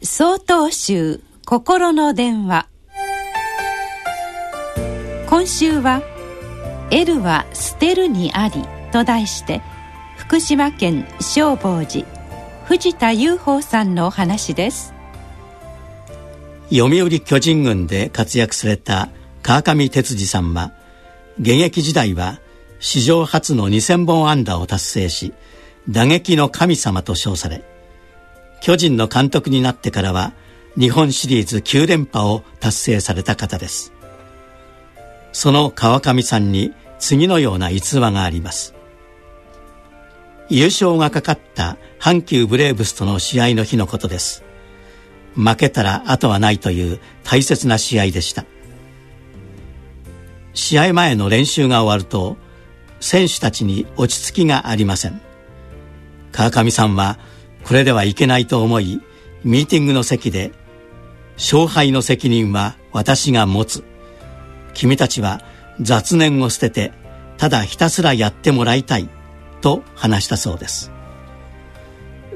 総統集心の電話。今週は「L は捨てるにあり」と題して福島県正法寺藤田雄宝さんのお話です。読売巨人軍で活躍された川上哲司さんは現役時代は史上初の2000本安打を達成し打撃の神様と称され巨人の監督になってからは日本シリーズ9連覇を達成された方です。その川上さんに次のような逸話があります。優勝がかかった阪急ブレーブスとの試合の日のことです。負けたら後はないという大切な試合でした。試合前の練習が終わると選手たちに落ち着きがありません。川上さんはこれではいけないと思いミーティングの席で勝敗の責任は私が持つ。君たちは雑念を捨ててただひたすらやってもらいたいと話したそうです。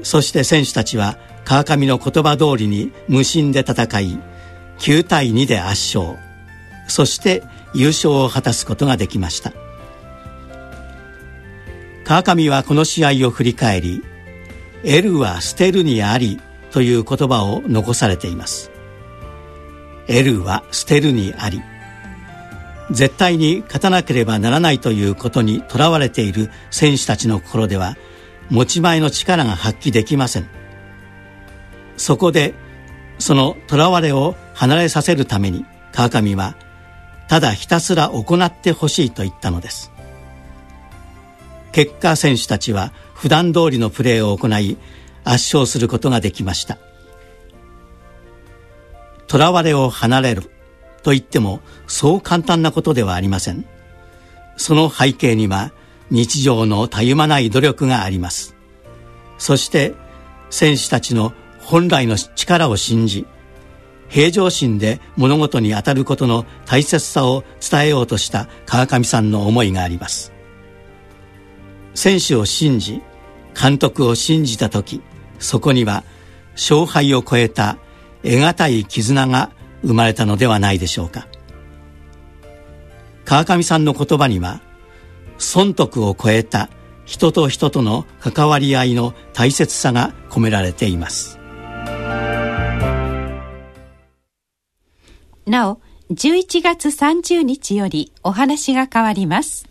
そして選手たちは川上の言葉通りに無心で戦い9対2で圧勝。そして優勝を果たすことができました。川上はこの試合を振り返り L は捨てるにありという言葉を残されています。L は捨てるにあり。絶対に勝たなければならないということにとらわれている選手たちの心では持ち前の力が発揮できません。そこでそのとらわれを離れさせるために川上はただひたすら行ってほしいと言ったのです。結果選手たちは普段通りのプレーを行い圧勝することができました。囚われを離れると言ってもそう簡単なことではありません。その背景には日常のたゆまない努力があります。そして選手たちの本来の力を信じ平常心で物事に当たることの大切さを伝えようとした川上さんの思いがあります。選手を信じ監督を信じた時そこには勝敗を超えた得難い絆が生まれたのではないでしょうか。川上さんの言葉には損得を超えた人と人との関わり合いの大切さが込められています。なお11月30日よりお話が変わります。